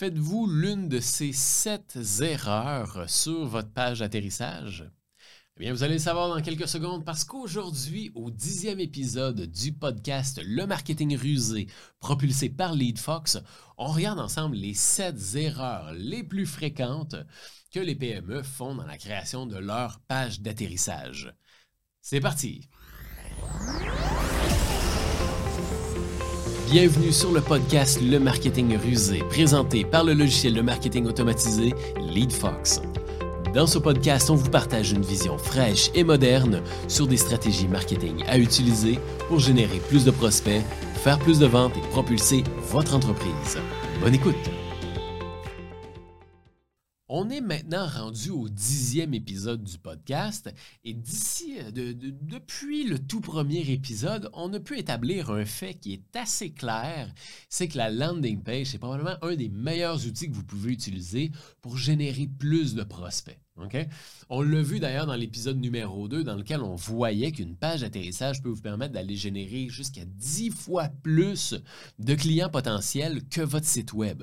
Faites-vous l'une de ces sept erreurs sur votre page d'atterrissage? Eh bien, vous allez le savoir dans quelques secondes parce qu'aujourd'hui, au dixième épisode du podcast Le marketing rusé, propulsé par LeadFox, on regarde ensemble les sept erreurs les plus fréquentes que les PME font dans la création de leur page d'atterrissage. C'est parti! Bienvenue sur le podcast Le Marketing Rusé, présenté par le logiciel de marketing automatisé LeadFox. Dans ce podcast, on vous partage une vision fraîche et moderne sur des stratégies marketing à utiliser pour générer plus de prospects, faire plus de ventes et propulser votre entreprise. Bonne écoute! On est maintenant rendu au dixième épisode du podcast et d'ici, euh, depuis le tout premier épisode, on a pu établir un fait qui est assez clair, c'est que la landing page, c'est probablement un des meilleurs outils que vous pouvez utiliser pour générer plus de prospects. On l'a vu d'ailleurs dans l'épisode numéro 2 dans lequel on voyait qu'une page d'atterrissage peut vous permettre d'aller générer jusqu'à 10 fois plus de clients potentiels que votre site web.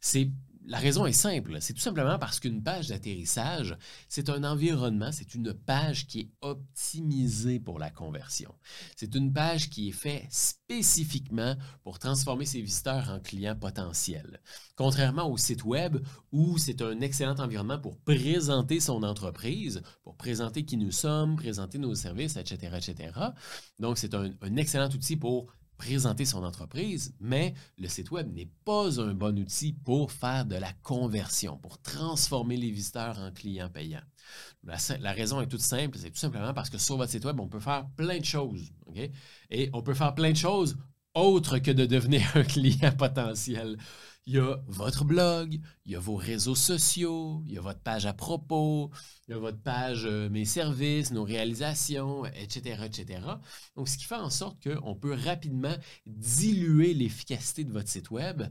C'est la raison est simple, c'est tout simplement parce qu'une page d'atterrissage, c'est un environnement, c'est une page qui est optimisée pour la conversion. C'est une page qui est faite spécifiquement pour transformer ses visiteurs en clients potentiels. Contrairement au site web où c'est un excellent environnement pour présenter son entreprise, pour présenter qui nous sommes, présenter nos services, etc., etc. Donc, c'est un, un excellent outil pour présenter son entreprise, mais le site web n'est pas un bon outil pour faire de la conversion, pour transformer les visiteurs en clients payants. La, raison est toute simple, c'est tout simplement parce que sur votre site web, on peut faire plein de choses. Et on peut faire plein de choses autres que de devenir un client potentiel. Il y a votre blog, il y a vos réseaux sociaux, il y a votre page à propos, il y a votre page euh, Mes services, nos réalisations, etc., etc. Donc, ce qui fait en sorte qu'on peut rapidement diluer l'efficacité de votre site Web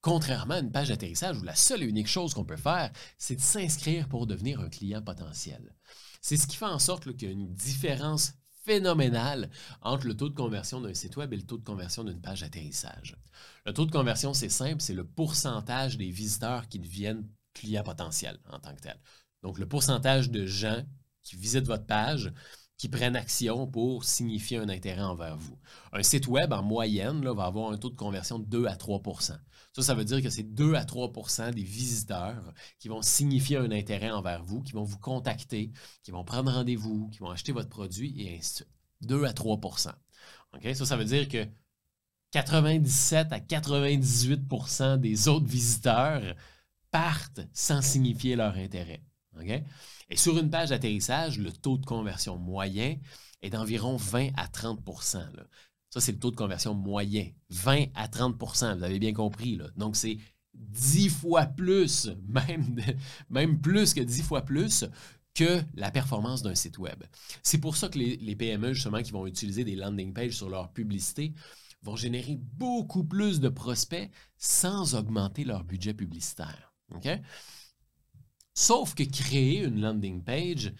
Contrairement à une page d'atterrissage où la seule et unique chose qu'on peut faire, c'est de s'inscrire pour devenir un client potentiel. C'est ce qui fait en sorte qu'il y a une différence phénoménal entre le taux de conversion d'un site web et le taux de conversion d'une page d'atterrissage. Le taux de conversion, c'est simple, c'est le pourcentage des visiteurs qui deviennent clients potentiels en tant que tel. Donc, le pourcentage de gens qui visitent votre page qui prennent action pour signifier un intérêt envers vous. Un site web, en moyenne, va avoir un taux de conversion de 2 à 3% Ça, ça veut dire que c'est 2 à 3% des visiteurs qui vont signifier un intérêt envers vous, qui vont vous contacter, qui vont prendre rendez-vous, qui vont acheter votre produit et ainsi de suite. 2 à 3 OK? Ça, ça veut dire que 97 à 98% des autres visiteurs partent sans signifier leur intérêt. OK? Et sur une page d'atterrissage, le taux de conversion moyen est d'environ 20 à 30% Ça, c'est le taux de conversion moyen. 20 à 30% vous avez bien compris. Là. Donc, c'est 10 fois plus, même, même plus que 10 fois plus que la performance d'un site web. C'est pour ça que les, les, PME, justement, qui vont utiliser des landing pages sur leur publicité, vont générer beaucoup plus de prospects sans augmenter leur budget publicitaire. OK? Sauf que créer une landing page,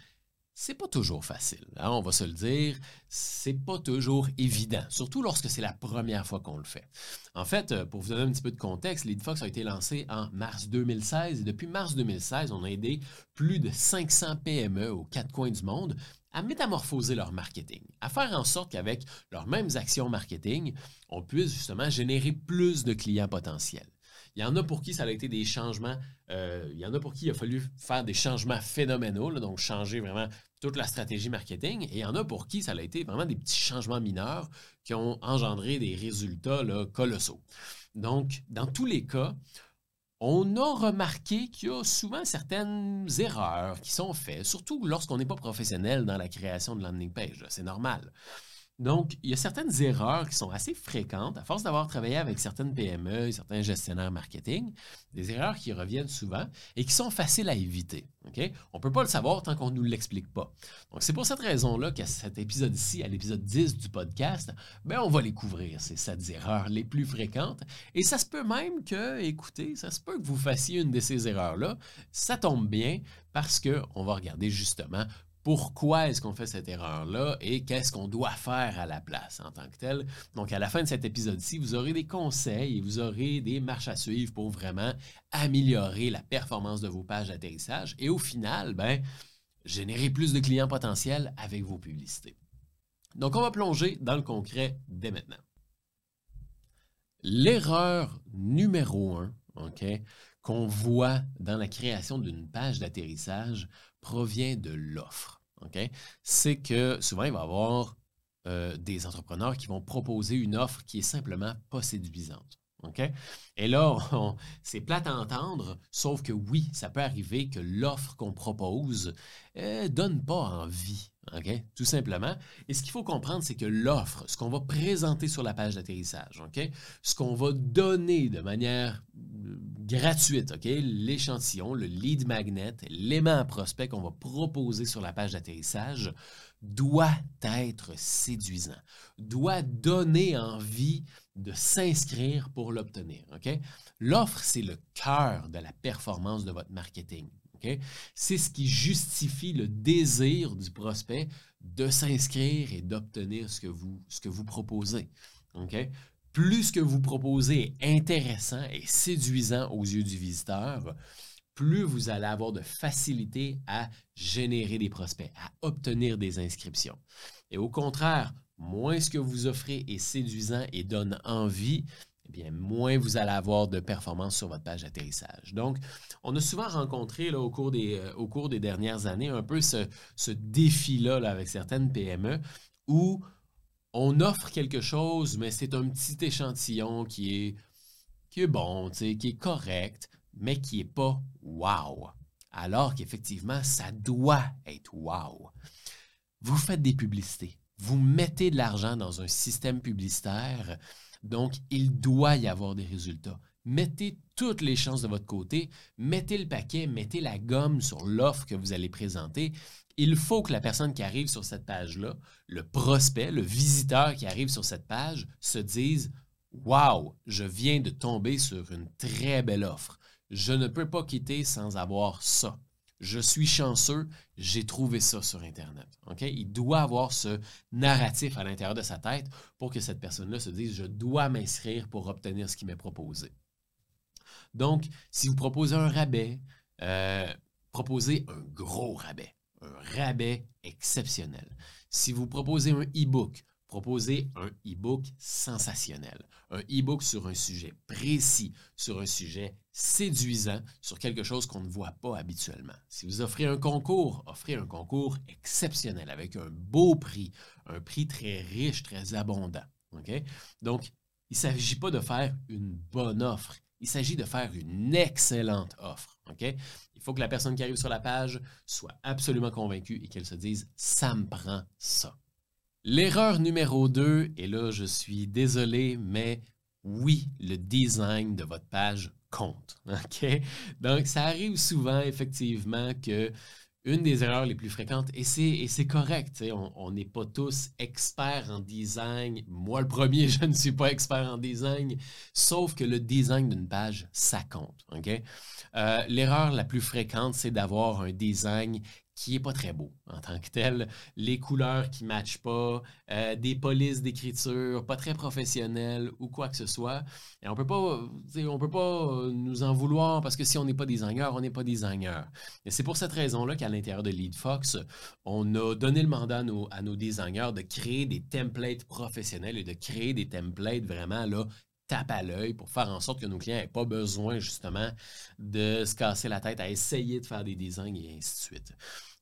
c'est pas toujours facile. Hein, on va se le dire, c'est pas toujours évident, surtout lorsque c'est la première fois qu'on le fait. En fait, euh, pour vous donner un petit peu de contexte, LeadFox a été lancé en mars 2016 et depuis mars 2016, on a aidé plus de 500 PME aux quatre coins du monde à métamorphoser leur marketing, à faire en sorte qu'avec leurs mêmes actions marketing, on puisse justement générer plus de clients potentiels. Il y en a pour qui ça a été des changements, euh, il y en a pour qui il a fallu faire des changements phénoménaux, donc changer vraiment toute la stratégie marketing, et il y en a pour qui ça a été vraiment des petits changements mineurs qui ont engendré des résultats colossaux. Donc, dans tous les cas, on a remarqué qu'il y a souvent certaines erreurs qui sont faites, surtout lorsqu'on n'est pas professionnel dans la création de landing page. C'est normal. Donc, il y a certaines erreurs qui sont assez fréquentes, à force d'avoir travaillé avec certaines PME, certains gestionnaires marketing, des erreurs qui reviennent souvent et qui sont faciles à éviter. On ne peut pas le savoir tant qu'on ne nous l'explique pas. Donc, c'est pour cette raison-là qu'à cet épisode-ci, à l'épisode 10 du podcast, ben, on va les couvrir, ces sept erreurs les plus fréquentes. Et ça se peut même que, écoutez, ça se peut que vous fassiez une de ces erreurs-là. Ça tombe bien parce qu'on va regarder justement pourquoi est-ce qu'on fait cette erreur-là et qu'est-ce qu'on doit faire à la place en tant que tel. Donc, à la fin de cet épisode-ci, vous aurez des conseils et vous aurez des marches à suivre pour vraiment améliorer la performance de vos pages d'atterrissage et au final, ben, générer plus de clients potentiels avec vos publicités. Donc, on va plonger dans le concret dès maintenant. L'erreur numéro un qu'on voit dans la création d'une page d'atterrissage provient de l'offre. C'est que souvent, il va y avoir euh, des entrepreneurs qui vont proposer une offre qui est simplement pas séduisante. Et là, c'est plate à entendre, sauf que oui, ça peut arriver que l'offre qu'on propose ne euh, donne pas envie. Tout simplement. Et ce qu'il faut comprendre, c'est que l'offre, ce qu'on va présenter sur la page d'atterrissage, ce qu'on va donner de manière euh, gratuite, l'échantillon, le lead magnet, l'aimant à prospect qu'on va proposer sur la page d'atterrissage, doit être séduisant, doit donner envie de s'inscrire pour l'obtenir. L'offre, c'est le cœur de la performance de votre marketing. C'est ce qui justifie le désir du prospect de s'inscrire et d'obtenir ce, que vous, proposez. Plus ce que vous proposez est intéressant et séduisant aux yeux du visiteur, plus vous allez avoir de facilité à générer des prospects, à obtenir des inscriptions. Et au contraire, moins ce que vous offrez est séduisant et donne envie, eh bien, moins vous allez avoir de performance sur votre page d'atterrissage. Donc, on a souvent rencontré là, au, cours des, euh, au cours des dernières années un peu ce, défi-là avec certaines PME où on offre quelque chose, mais c'est un petit échantillon qui est, qui est bon, qui est correct, mais qui n'est pas wow. Alors qu'effectivement, ça doit être wow. Vous faites des publicités vous mettez de l'argent dans un système publicitaire, donc il doit y avoir des résultats. Mettez toutes les chances de votre côté, mettez le paquet, mettez la gomme sur l'offre que vous allez présenter. Il faut que la personne qui arrive sur cette page-là, le prospect, le visiteur qui arrive sur cette page, se dise Wow, je viens de tomber sur une très belle offre. Je ne peux pas quitter sans avoir ça je suis chanceux, j'ai trouvé ça sur Internet. Il doit avoir ce narratif à l'intérieur de sa tête pour que cette personne-là se dise, je dois m'inscrire pour obtenir ce qui m'est proposé. Donc, si vous proposez un rabais, euh, proposez un gros rabais, un rabais exceptionnel. Si vous proposez un e-book, proposer un e-book sensationnel, un e-book sur un sujet précis, sur un sujet séduisant, sur quelque chose qu'on ne voit pas habituellement. Si vous offrez un concours, offrez un concours exceptionnel avec un beau prix, un prix très riche, très abondant. Donc, il ne s'agit pas de faire une bonne offre, il s'agit de faire une excellente offre. Il faut que la personne qui arrive sur la page soit absolument convaincue et qu'elle se dise ⁇ ça me prend ça ⁇ L'erreur numéro 2, et là je suis désolé, mais oui, le design de votre page compte. Donc ça arrive souvent effectivement que une des erreurs les plus fréquentes, et c'est correct, on n'est pas tous experts en design. Moi, le premier, je ne suis pas expert en design, sauf que le design d'une page, ça compte. Euh, l'erreur la plus fréquente, c'est d'avoir un design qui n'est pas très beau en tant que tel. Les couleurs qui ne matchent pas, euh, des polices d'écriture pas très professionnelles ou quoi que ce soit. Et on on peut pas nous en vouloir parce que si on n'est pas designer, on n'est pas designer. Et c'est pour cette raison-là qu'à l'intérieur de LeadFox, on a donné le mandat à nos, à nos designers de créer des templates professionnels et de créer des templates vraiment là, tape à l'œil pour faire en sorte que nos clients n'aient pas besoin justement de se casser la tête à essayer de faire des designs et ainsi de suite.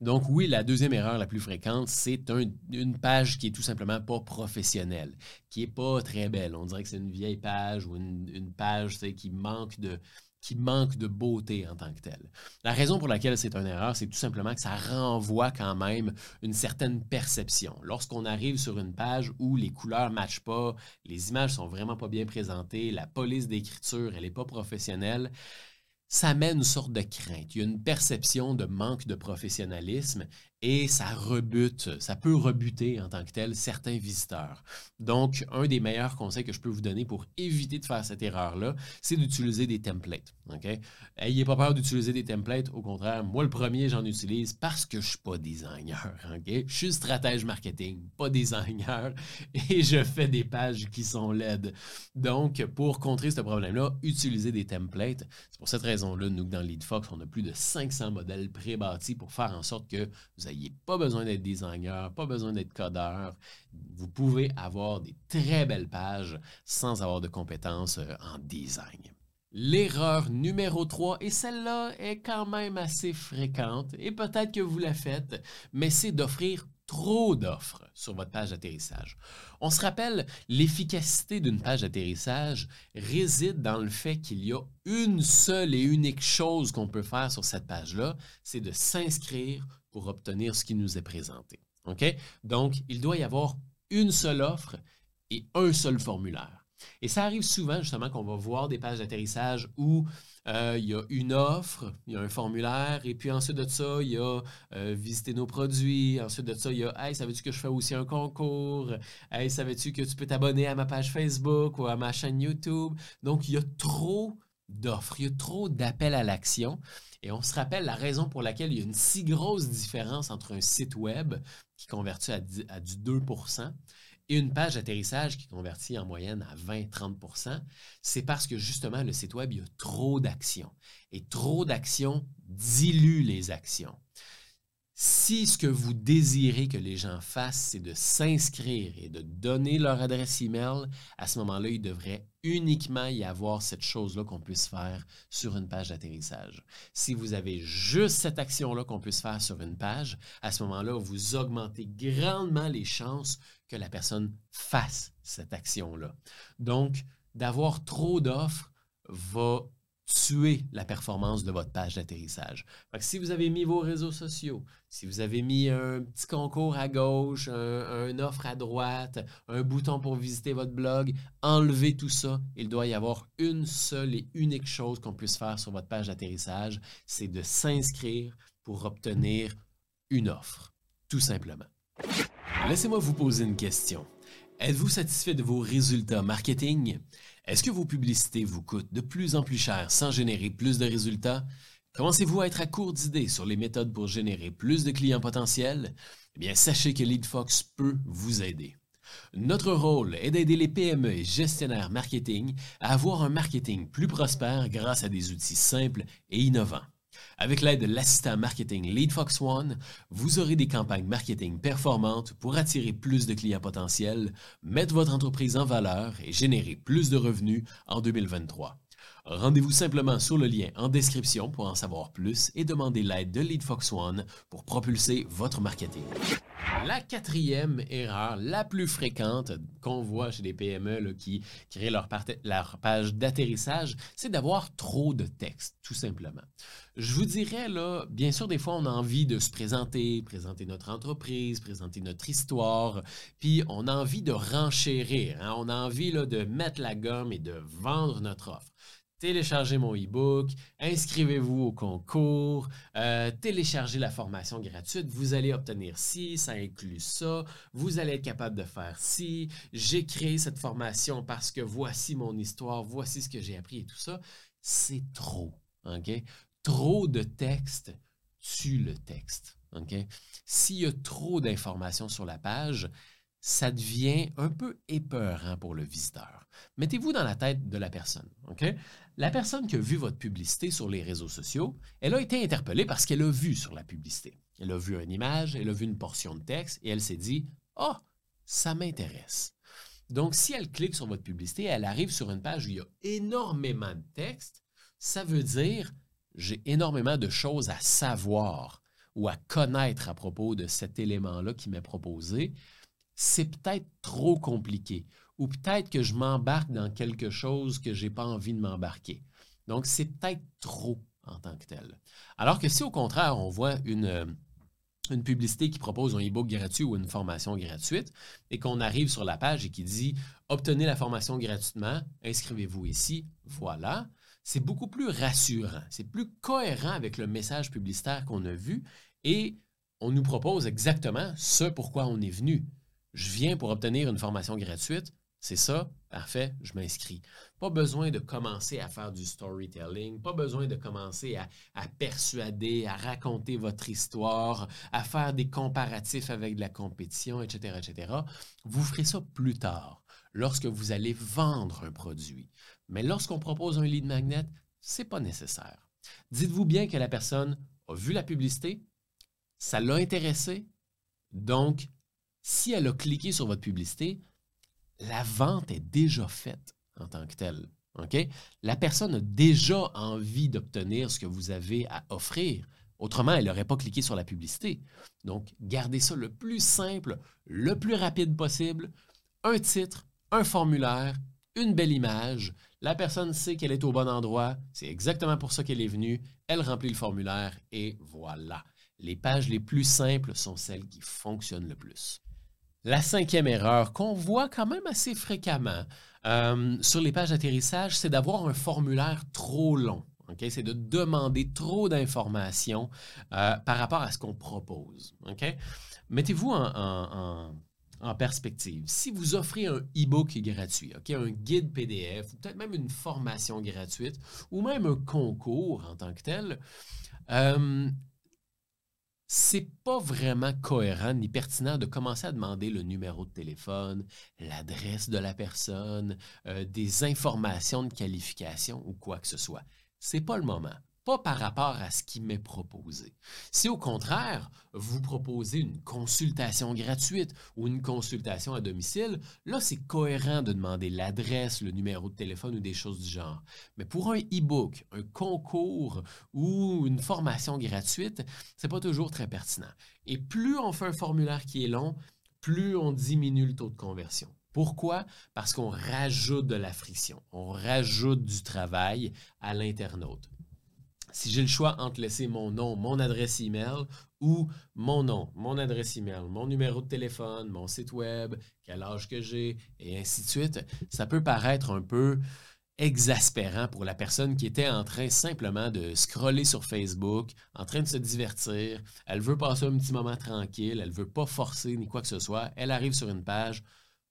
Donc oui, la deuxième erreur la plus fréquente, c'est une page qui est tout simplement pas professionnelle, qui est pas très belle. On dirait que c'est une vieille page ou une, page qui manque de beauté en tant que telle. La raison pour laquelle c'est une erreur, c'est tout simplement que ça renvoie quand même une certaine perception. Lorsqu'on arrive sur une page où les couleurs ne matchent pas, les images sont vraiment pas bien présentées, la police d'écriture, elle n'est pas professionnelle, ça mène une sorte de crainte. Il y a une perception de manque de professionnalisme et ça rebute, ça peut rebuter en tant que tel certains visiteurs. Donc, un des meilleurs conseils que je peux vous donner pour éviter de faire cette erreur-là, c'est d'utiliser des templates. Ayez pas peur d'utiliser des templates. Au contraire, moi, le premier, j'en utilise parce que je suis pas designer. Je suis stratège marketing, pas designer, et je fais des pages qui sont laides. Donc, pour contrer ce problème-là, utilisez des templates. C'est pour cette raison-là, nous, dans LeadFox, on a plus de 500 modèles pré-bâtis pour faire en sorte que vous n'ayez pas besoin d'être designer, pas besoin d'être codeur. Vous pouvez avoir des très belles pages sans avoir de compétences euh, en design. L'erreur numéro 3, et celle-là est quand même assez fréquente, et peut-être que vous la faites, mais c'est d'offrir trop d'offres sur votre page d'atterrissage. On se rappelle, l'efficacité d'une page d'atterrissage réside dans le fait qu'il y a une seule et unique chose qu'on peut faire sur cette page-là, c'est de s'inscrire pour obtenir ce qui nous est présenté. Donc, il doit y avoir une seule offre et un seul formulaire. Et ça arrive souvent, justement, qu'on va voir des pages d'atterrissage où euh, il y a une offre, il y a un formulaire, et puis ensuite de ça, il y a euh, visiter nos produits. Ensuite de ça, il y a Hey, savais-tu que je fais aussi un concours? Hey, savais-tu que tu peux t'abonner à ma page Facebook ou à ma chaîne YouTube? Donc, il y a trop d'offres, il y a trop d'appels à l'action. Et on se rappelle la raison pour laquelle il y a une si grosse différence entre un site web qui convertit à, du 2% et une page d'atterrissage qui convertit en moyenne à 20-30% c'est parce que justement, le site Web, il y a trop d'actions. Et trop d'actions dilue les actions. Si ce que vous désirez que les gens fassent, c'est de s'inscrire et de donner leur adresse email, à ce moment-là, il devrait uniquement y avoir cette chose-là qu'on puisse faire sur une page d'atterrissage. Si vous avez juste cette action-là qu'on puisse faire sur une page, à ce moment-là, vous augmentez grandement les chances que la personne fasse cette action-là. Donc, d'avoir trop d'offres va tuer la performance de votre page d'atterrissage. Si vous avez mis vos réseaux sociaux, si vous avez mis un petit concours à gauche, un, offre à droite, un bouton pour visiter votre blog, enlevez tout ça. Il doit y avoir une seule et unique chose qu'on puisse faire sur votre page d'atterrissage, c'est de s'inscrire pour obtenir une offre, tout simplement. Laissez-moi vous poser une question. Êtes-vous satisfait de vos résultats marketing? Est-ce que vos publicités vous coûtent de plus en plus cher sans générer plus de résultats? Commencez-vous à être à court d'idées sur les méthodes pour générer plus de clients potentiels? Eh bien, sachez que LeadFox peut vous aider. Notre rôle est d'aider les PME et gestionnaires marketing à avoir un marketing plus prospère grâce à des outils simples et innovants. Avec l'aide de l'assistant marketing LeadFox One, vous aurez des campagnes marketing performantes pour attirer plus de clients potentiels, mettre votre entreprise en valeur et générer plus de revenus en 2023. Rendez-vous simplement sur le lien en description pour en savoir plus et demandez l'aide de LeadFox One pour propulser votre marketing. La quatrième erreur la plus fréquente qu'on voit chez les PME qui créent leur, page d'atterrissage, c'est d'avoir trop de texte, tout simplement. Je vous dirais, là, bien sûr, des fois, on a envie de se présenter, présenter notre entreprise, présenter notre histoire, puis on a envie de renchérir, hein. on a envie de mettre la gomme et de vendre notre offre téléchargez mon e-book, inscrivez-vous au concours, euh, téléchargez la formation gratuite, vous allez obtenir ci, ça inclut ça, vous allez être capable de faire ci, j'ai créé cette formation parce que voici mon histoire, voici ce que j'ai appris et tout ça. C'est trop, OK? Trop de texte tue le texte? S'il y a trop d'informations sur la page, ça devient un peu épeurant pour le visiteur. Mettez-vous dans la tête de la personne. OK? La personne qui a vu votre publicité sur les réseaux sociaux, elle a été interpellée parce qu'elle a vu sur la publicité. Elle a vu une image, elle a vu une portion de texte et elle s'est dit Ah, oh, ça m'intéresse. Donc, si elle clique sur votre publicité, elle arrive sur une page où il y a énormément de texte, ça veut dire j'ai énormément de choses à savoir ou à connaître à propos de cet élément-là qui m'est proposé c'est peut-être trop compliqué ou peut-être que je m'embarque dans quelque chose que je n'ai pas envie de m'embarquer. Donc, c'est peut-être trop en tant que tel. Alors que si au contraire, on voit une, euh, une publicité qui propose un e-book gratuit ou une formation gratuite et qu'on arrive sur la page et qui dit Obtenez la formation gratuitement, inscrivez-vous ici, voilà, c'est beaucoup plus rassurant, c'est plus cohérent avec le message publicitaire qu'on a vu et on nous propose exactement ce pourquoi on est venu. Je viens pour obtenir une formation gratuite. C'est ça, parfait, je m'inscris. Pas besoin de commencer à faire du storytelling, pas besoin de commencer à, persuader, à raconter votre histoire, à faire des comparatifs avec de la compétition, etc., etc. Vous ferez ça plus tard, lorsque vous allez vendre un produit. Mais lorsqu'on propose un lead magnet, ce n'est pas nécessaire. Dites-vous bien que la personne a vu la publicité, ça l'a intéressé, donc si elle a cliqué sur votre publicité, la vente est déjà faite en tant que telle. La personne a déjà envie d'obtenir ce que vous avez à offrir. Autrement, elle n'aurait pas cliqué sur la publicité. Donc, gardez ça le plus simple, le plus rapide possible. Un titre, un formulaire, une belle image. La personne sait qu'elle est au bon endroit. C'est exactement pour ça qu'elle est venue. Elle remplit le formulaire et voilà. Les pages les plus simples sont celles qui fonctionnent le plus. La cinquième erreur qu'on voit quand même assez fréquemment euh, sur les pages d'atterrissage, c'est d'avoir un formulaire trop long. C'est de demander trop d'informations euh, par rapport à ce qu'on propose. Mettez-vous en, perspective. Si vous offrez un e-book gratuit, un guide PDF, peut-être même une formation gratuite, ou même un concours en tant que tel, euh, c'est pas vraiment cohérent ni pertinent de commencer à demander le numéro de téléphone, l'adresse de la personne, euh, des informations de qualification ou quoi que ce soit. C'est pas le moment pas par rapport à ce qui m'est proposé. Si au contraire, vous proposez une consultation gratuite ou une consultation à domicile, là, c'est cohérent de demander l'adresse, le numéro de téléphone ou des choses du genre. Mais pour un e-book, un concours ou une formation gratuite, c'est pas toujours très pertinent. Et plus on fait un formulaire qui est long, plus on diminue le taux de conversion. Pourquoi? Parce qu'on rajoute de la friction, on rajoute du travail à l'internaute si j'ai le choix entre laisser mon nom, mon adresse email ou mon nom, mon adresse email, mon numéro de téléphone, mon site web, quel âge que j'ai et ainsi de suite, ça peut paraître un peu exaspérant pour la personne qui était en train simplement de scroller sur Facebook, en train de se divertir. Elle veut passer un petit moment tranquille, elle veut pas forcer ni quoi que ce soit. Elle arrive sur une page,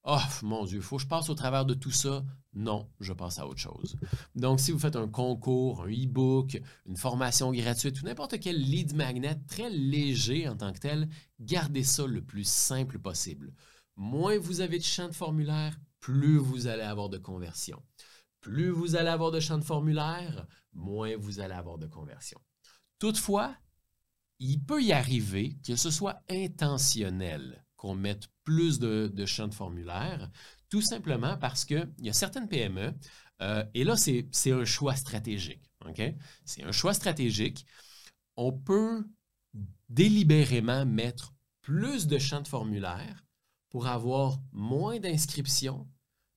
Oh mon Dieu, faut que je passe au travers de tout ça. Non, je passe à autre chose. Donc, si vous faites un concours, un e-book, une formation gratuite ou n'importe quel lead magnet très léger en tant que tel, gardez ça le plus simple possible. Moins vous avez de champs de formulaire, plus vous allez avoir de conversion. Plus vous allez avoir de champs de formulaire, moins vous allez avoir de conversion. Toutefois, il peut y arriver que ce soit intentionnel qu'on mette plus de, champs de formulaire, tout simplement parce qu'il y a certaines PME, euh, et là, c'est un choix stratégique. C'est un choix stratégique. On peut délibérément mettre plus de champs de formulaire pour avoir moins d'inscriptions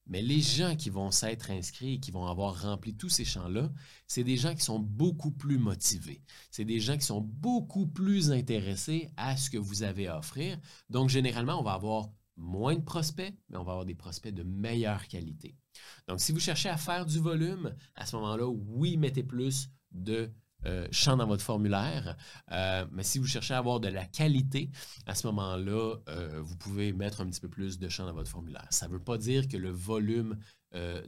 mais les gens qui vont s'être inscrits et qui vont avoir rempli tous ces champs-là, c'est des gens qui sont beaucoup plus motivés. C'est des gens qui sont beaucoup plus intéressés à ce que vous avez à offrir. Donc, généralement, on va avoir moins de prospects, mais on va avoir des prospects de meilleure qualité. Donc, si vous cherchez à faire du volume, à ce moment-là, oui, mettez plus de euh, champ dans votre formulaire. Euh, mais si vous cherchez à avoir de la qualité, à ce moment-là, euh, vous pouvez mettre un petit peu plus de champ dans votre formulaire. Ça ne veut pas dire que le volume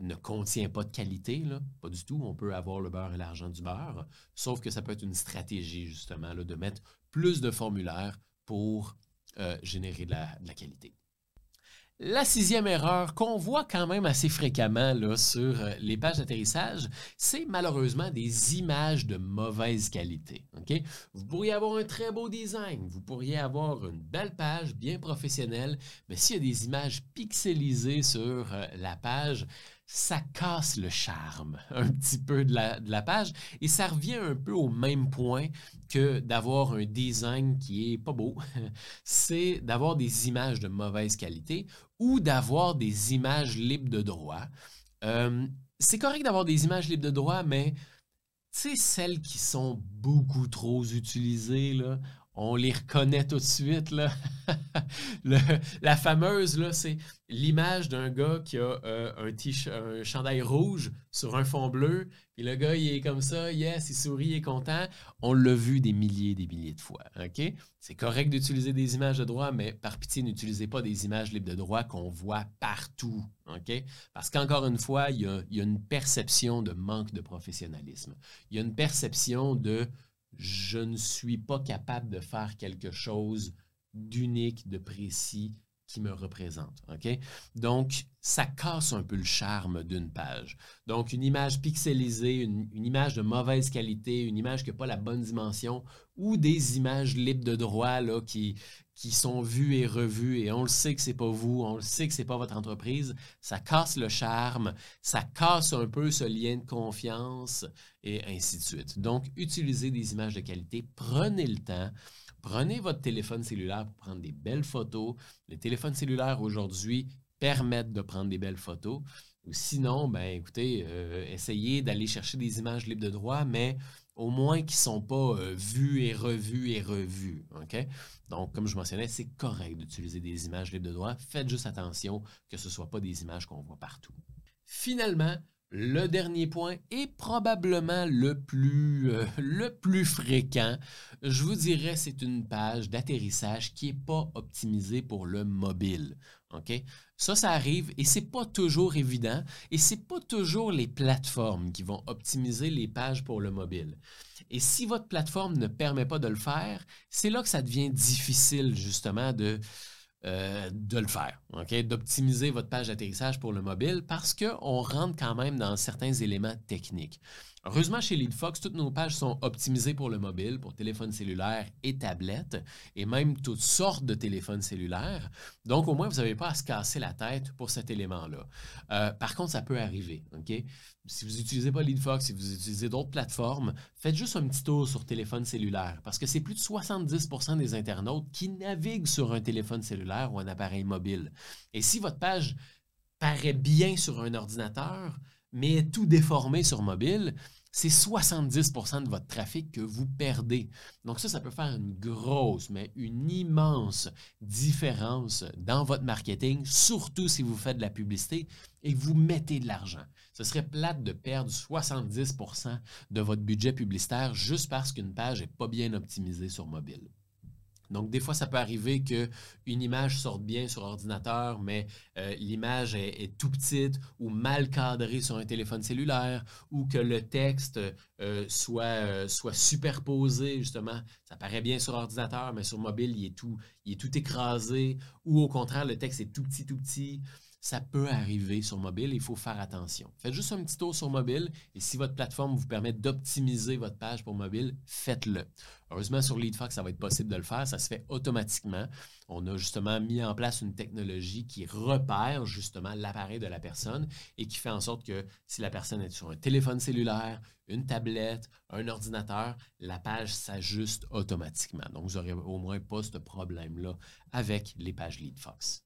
ne contient pas de qualité, pas du tout. On peut avoir le beurre et l'argent du beurre, sauf que ça peut être une stratégie justement là, de mettre plus de formulaires pour générer de la qualité. La sixième erreur qu'on voit quand même assez fréquemment sur euh, les pages d'atterrissage, c'est malheureusement des images de mauvaise qualité. Vous pourriez avoir un très beau design, vous pourriez avoir une belle page bien professionnelle, mais s'il y a des images pixelisées sur euh, la page, ça casse le charme un petit peu de la, page et ça revient un peu au même point que d'avoir un design qui est pas beau. C'est d'avoir des images de mauvaise qualité ou d'avoir des images libres de droit. Euh, c'est correct d'avoir des images libres de droit, mais c'est celles qui sont beaucoup trop utilisées, là, on les reconnaît tout de suite. La fameuse, là, c'est l'image d'un gars qui a euh, un, un chandail rouge sur un fond bleu. Puis le gars, il est comme ça, yes, il sourit, il est content. On l'a vu des milliers et des milliers de fois. C'est correct d'utiliser des images de droit, mais par pitié, n'utilisez pas des images libres de droit qu'on voit partout. Parce qu'encore une fois, il y a une perception de manque de professionnalisme. Il y a une perception de je ne suis pas capable de faire quelque chose d'unique, de précis qui me représente. OK? Donc, ça casse un peu le charme d'une page. Donc, une image pixelisée, une, image de mauvaise qualité, une image qui n'a pas la bonne dimension, ou des images libres de droit qui, qui sont vues et revues, et on le sait que ce n'est pas vous, on le sait que ce n'est pas votre entreprise, ça casse le charme, ça casse un peu ce lien de confiance, et ainsi de suite. Donc, utilisez des images de qualité, prenez le temps. Prenez votre téléphone cellulaire pour prendre des belles photos. Les téléphones cellulaires aujourd'hui permettent de prendre des belles photos. Ou sinon, ben écoutez, euh, essayez d'aller chercher des images libres de droit, mais au moins qui ne sont pas euh, vues et revues et revues. Donc, comme je mentionnais, c'est correct d'utiliser des images libres de droit. Faites juste attention que ce ne soient pas des images qu'on voit partout. Finalement, le dernier point est probablement le plus, euh, le plus fréquent. Je vous dirais, c'est une page d'atterrissage qui n'est pas optimisée pour le mobile. Ça, ça arrive et c'est pas toujours évident et c'est pas toujours les plateformes qui vont optimiser les pages pour le mobile. Et si votre plateforme ne permet pas de le faire, c'est là que ça devient difficile justement de, euh, de le faire, d'optimiser votre page d'atterrissage pour le mobile parce qu'on rentre quand même dans certains éléments techniques. Heureusement, chez LeadFox, toutes nos pages sont optimisées pour le mobile, pour téléphone cellulaire et tablette, et même toutes sortes de téléphones cellulaires. Donc, au moins, vous n'avez pas à se casser la tête pour cet élément-là. Euh, par contre, ça peut arriver. Si vous n'utilisez pas LeadFox, si vous utilisez d'autres plateformes, faites juste un petit tour sur téléphone cellulaire, parce que c'est plus de 70% des internautes qui naviguent sur un téléphone cellulaire ou un appareil mobile. Et si votre page paraît bien sur un ordinateur, mais est tout déformé sur mobile, c'est 70% de votre trafic que vous perdez. Donc ça, ça peut faire une grosse, mais une immense différence dans votre marketing, surtout si vous faites de la publicité et que vous mettez de l'argent. Ce serait plate de perdre 70% de votre budget publicitaire juste parce qu'une page n'est pas bien optimisée sur mobile. Donc, des fois, ça peut arriver qu'une image sorte bien sur ordinateur, mais euh, l'image est, tout petite ou mal cadrée sur un téléphone cellulaire, ou que le texte euh, soit, euh, soit superposé, justement. Ça paraît bien sur ordinateur, mais sur mobile, il est tout, il est tout écrasé, ou au contraire, le texte est tout petit, tout petit ça peut arriver sur mobile, il faut faire attention. Faites juste un petit tour sur mobile et si votre plateforme vous permet d'optimiser votre page pour mobile, faites-le. Heureusement, sur LeadFox, ça va être possible de le faire, ça se fait automatiquement. On a justement mis en place une technologie qui repère justement l'appareil de la personne et qui fait en sorte que si la personne est sur un téléphone cellulaire, une tablette, un ordinateur, la page s'ajuste automatiquement. Donc, vous n'aurez au moins pas ce problème-là avec les pages LeadFox.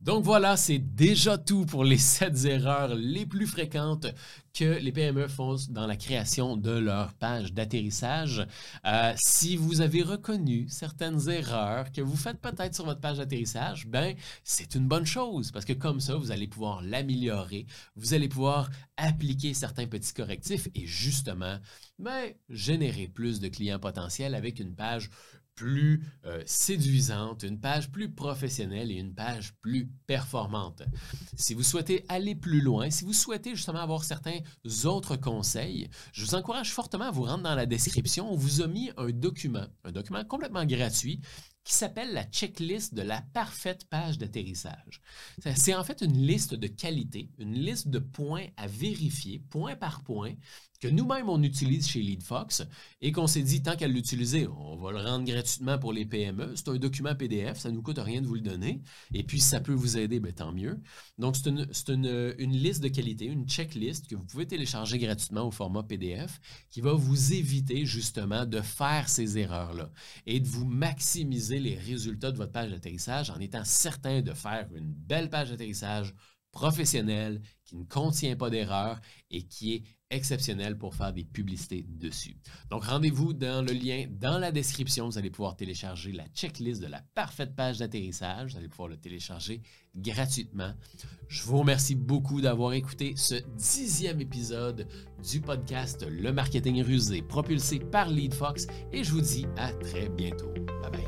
Donc voilà, c'est déjà tout pour les sept erreurs les plus fréquentes que les PME font dans la création de leur page d'atterrissage. Euh, si vous avez reconnu certaines erreurs que vous faites peut-être sur votre page d'atterrissage, ben c'est une bonne chose parce que comme ça, vous allez pouvoir l'améliorer, vous allez pouvoir appliquer certains petits correctifs et justement, ben, générer plus de clients potentiels avec une page plus euh, séduisante, une page plus professionnelle et une page plus performante. Si vous souhaitez aller plus loin, si vous souhaitez justement avoir certains autres conseils, je vous encourage fortement à vous rendre dans la description. On vous a mis un document, un document complètement gratuit qui s'appelle la checklist de la parfaite page d'atterrissage. C'est en fait une liste de qualité, une liste de points à vérifier, point par point, que nous-mêmes on utilise chez LeadFox et qu'on s'est dit tant qu'à l'utiliser, on va le rendre gratuitement pour les PME. C'est un document PDF, ça ne nous coûte rien de vous le donner. Et puis, si ça peut vous aider, ben, tant mieux. Donc, c'est une, liste de qualité, une checklist que vous pouvez télécharger gratuitement au format PDF qui va vous éviter justement de faire ces erreurs-là et de vous maximiser les résultats de votre page d'atterrissage en étant certain de faire une belle page d'atterrissage professionnel, qui ne contient pas d'erreur et qui est exceptionnel pour faire des publicités dessus. Donc rendez-vous dans le lien dans la description. Vous allez pouvoir télécharger la checklist de la parfaite page d'atterrissage. Vous allez pouvoir le télécharger gratuitement. Je vous remercie beaucoup d'avoir écouté ce dixième épisode du podcast Le Marketing Rusé propulsé par LeadFox et je vous dis à très bientôt. Bye bye.